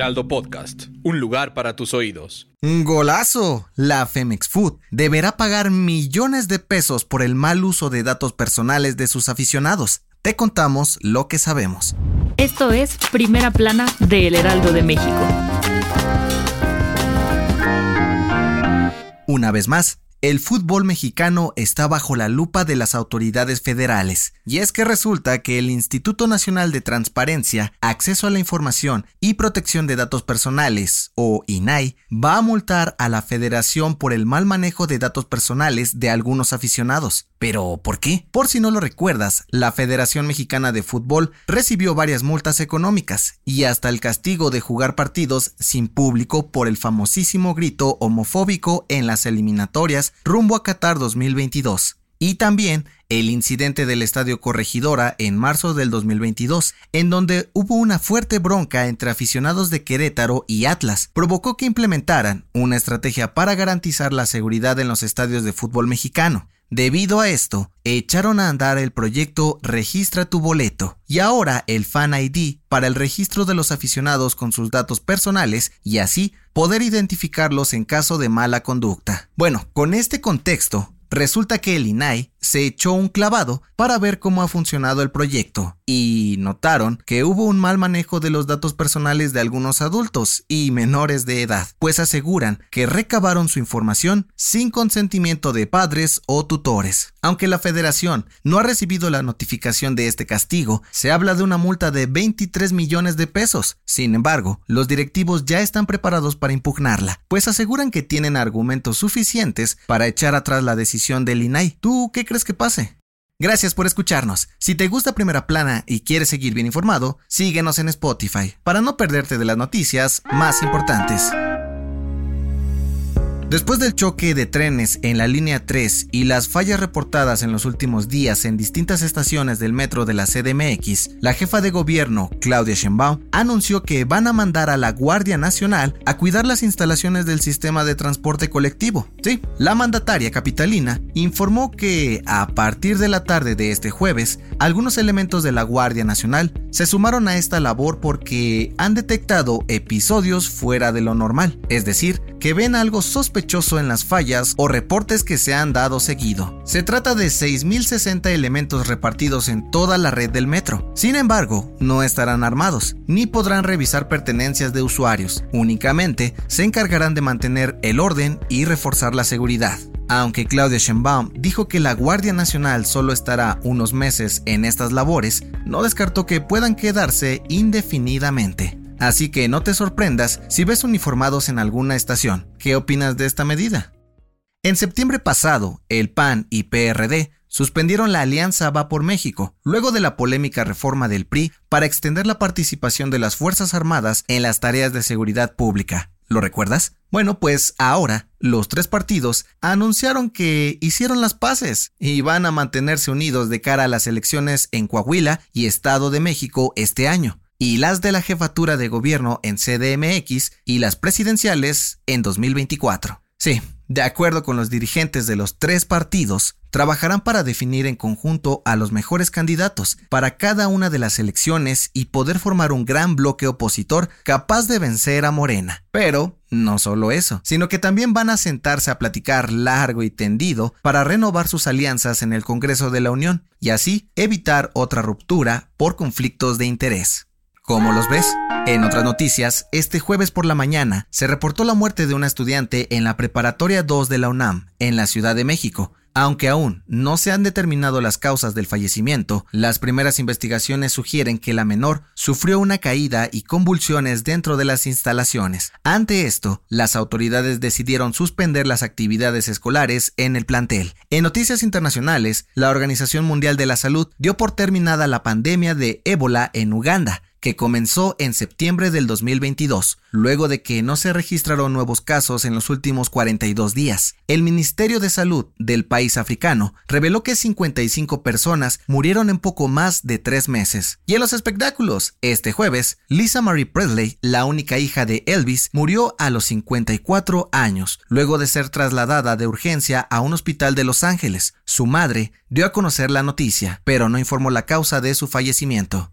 Heraldo Podcast, un lugar para tus oídos. Un golazo. La Femex Food deberá pagar millones de pesos por el mal uso de datos personales de sus aficionados. Te contamos lo que sabemos. Esto es Primera Plana de El Heraldo de México. Una vez más, el fútbol mexicano está bajo la lupa de las autoridades federales. Y es que resulta que el Instituto Nacional de Transparencia, Acceso a la Información y Protección de Datos Personales, o INAI, va a multar a la federación por el mal manejo de datos personales de algunos aficionados. ¿Pero por qué? Por si no lo recuerdas, la Federación Mexicana de Fútbol recibió varias multas económicas y hasta el castigo de jugar partidos sin público por el famosísimo grito homofóbico en las eliminatorias rumbo a Qatar 2022. Y también el incidente del Estadio Corregidora en marzo del 2022, en donde hubo una fuerte bronca entre aficionados de Querétaro y Atlas, provocó que implementaran una estrategia para garantizar la seguridad en los estadios de fútbol mexicano. Debido a esto, echaron a andar el proyecto Registra tu boleto y ahora el Fan ID para el registro de los aficionados con sus datos personales y así poder identificarlos en caso de mala conducta. Bueno, con este contexto, Resulta que el INAI se echó un clavado para ver cómo ha funcionado el proyecto y notaron que hubo un mal manejo de los datos personales de algunos adultos y menores de edad, pues aseguran que recabaron su información sin consentimiento de padres o tutores. Aunque la federación no ha recibido la notificación de este castigo, se habla de una multa de 23 millones de pesos. Sin embargo, los directivos ya están preparados para impugnarla, pues aseguran que tienen argumentos suficientes para echar atrás la decisión del INAI. ¿Tú qué crees que pase? Gracias por escucharnos. Si te gusta Primera Plana y quieres seguir bien informado, síguenos en Spotify para no perderte de las noticias más importantes. Después del choque de trenes en la línea 3 y las fallas reportadas en los últimos días en distintas estaciones del metro de la CDMX, la jefa de gobierno, Claudia Sheinbaum, anunció que van a mandar a la Guardia Nacional a cuidar las instalaciones del sistema de transporte colectivo. Sí, la mandataria capitalina informó que a partir de la tarde de este jueves, algunos elementos de la Guardia Nacional se sumaron a esta labor porque han detectado episodios fuera de lo normal, es decir, que ven algo sospechoso en las fallas o reportes que se han dado seguido. Se trata de 6.060 elementos repartidos en toda la red del metro. Sin embargo, no estarán armados, ni podrán revisar pertenencias de usuarios. Únicamente se encargarán de mantener el orden y reforzar la seguridad. Aunque Claudia Sheinbaum dijo que la Guardia Nacional solo estará unos meses en estas labores, no descartó que puedan quedarse indefinidamente. Así que no te sorprendas si ves uniformados en alguna estación. ¿Qué opinas de esta medida? En septiembre pasado, el PAN y PRD suspendieron la alianza Va por México, luego de la polémica reforma del PRI para extender la participación de las Fuerzas Armadas en las tareas de seguridad pública. ¿Lo recuerdas? Bueno, pues ahora los tres partidos anunciaron que hicieron las paces y van a mantenerse unidos de cara a las elecciones en Coahuila y Estado de México este año y las de la jefatura de gobierno en CDMX y las presidenciales en 2024. Sí, de acuerdo con los dirigentes de los tres partidos, trabajarán para definir en conjunto a los mejores candidatos para cada una de las elecciones y poder formar un gran bloque opositor capaz de vencer a Morena. Pero no solo eso, sino que también van a sentarse a platicar largo y tendido para renovar sus alianzas en el Congreso de la Unión y así evitar otra ruptura por conflictos de interés. ¿Cómo los ves? En otras noticias, este jueves por la mañana se reportó la muerte de una estudiante en la Preparatoria 2 de la UNAM, en la Ciudad de México, Aunque aún no se han determinado las causas del fallecimiento, las primeras investigaciones sugieren que la menor sufrió una caída y convulsiones dentro de las instalaciones. Ante esto, las autoridades decidieron suspender las actividades escolares en el plantel. En noticias internacionales, la Organización Mundial de la Salud dio por terminada la pandemia de ébola en Uganda, que comenzó en septiembre del 2022, luego de que no se registraron nuevos casos en los últimos 42 días. El Ministerio de Salud del país africano reveló que 55 personas murieron en poco más de tres meses. Y en los espectáculos, este jueves, Lisa Marie Presley, la única hija de Elvis, murió a los 54 años, luego de ser trasladada de urgencia a un hospital de Los Ángeles. Su madre dio a conocer la noticia, pero no informó la causa de su fallecimiento.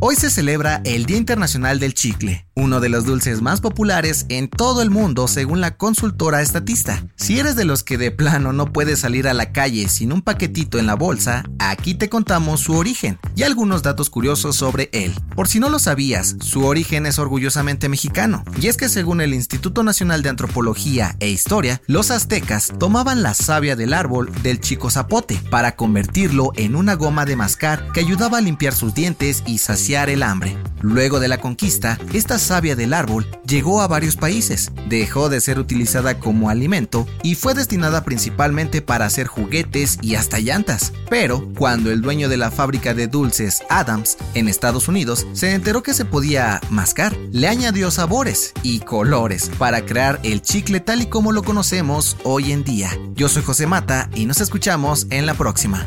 Hoy se celebra el Día Internacional del Chicle, uno de los dulces más populares en todo el mundo según la consultora estatista. Si eres de los que de plano no puedes salir a la calle sin un paquetito en la bolsa, aquí te contamos su origen y algunos datos curiosos sobre él. Por si no lo sabías, su origen es orgullosamente mexicano, y es que según el Instituto Nacional de Antropología e Historia, los aztecas tomaban la savia del árbol del chico zapote para convertirlo en una goma de mascar que ayudaba a limpiar sus dientes y el hambre. Luego de la conquista, esta savia del árbol llegó a varios países, dejó de ser utilizada como alimento y fue destinada principalmente para hacer juguetes y hasta llantas. Pero cuando el dueño de la fábrica de dulces Adams en Estados Unidos se enteró que se podía mascar, le añadió sabores y colores para crear el chicle tal y como lo conocemos hoy en día. Yo soy José Mata y nos escuchamos en la próxima.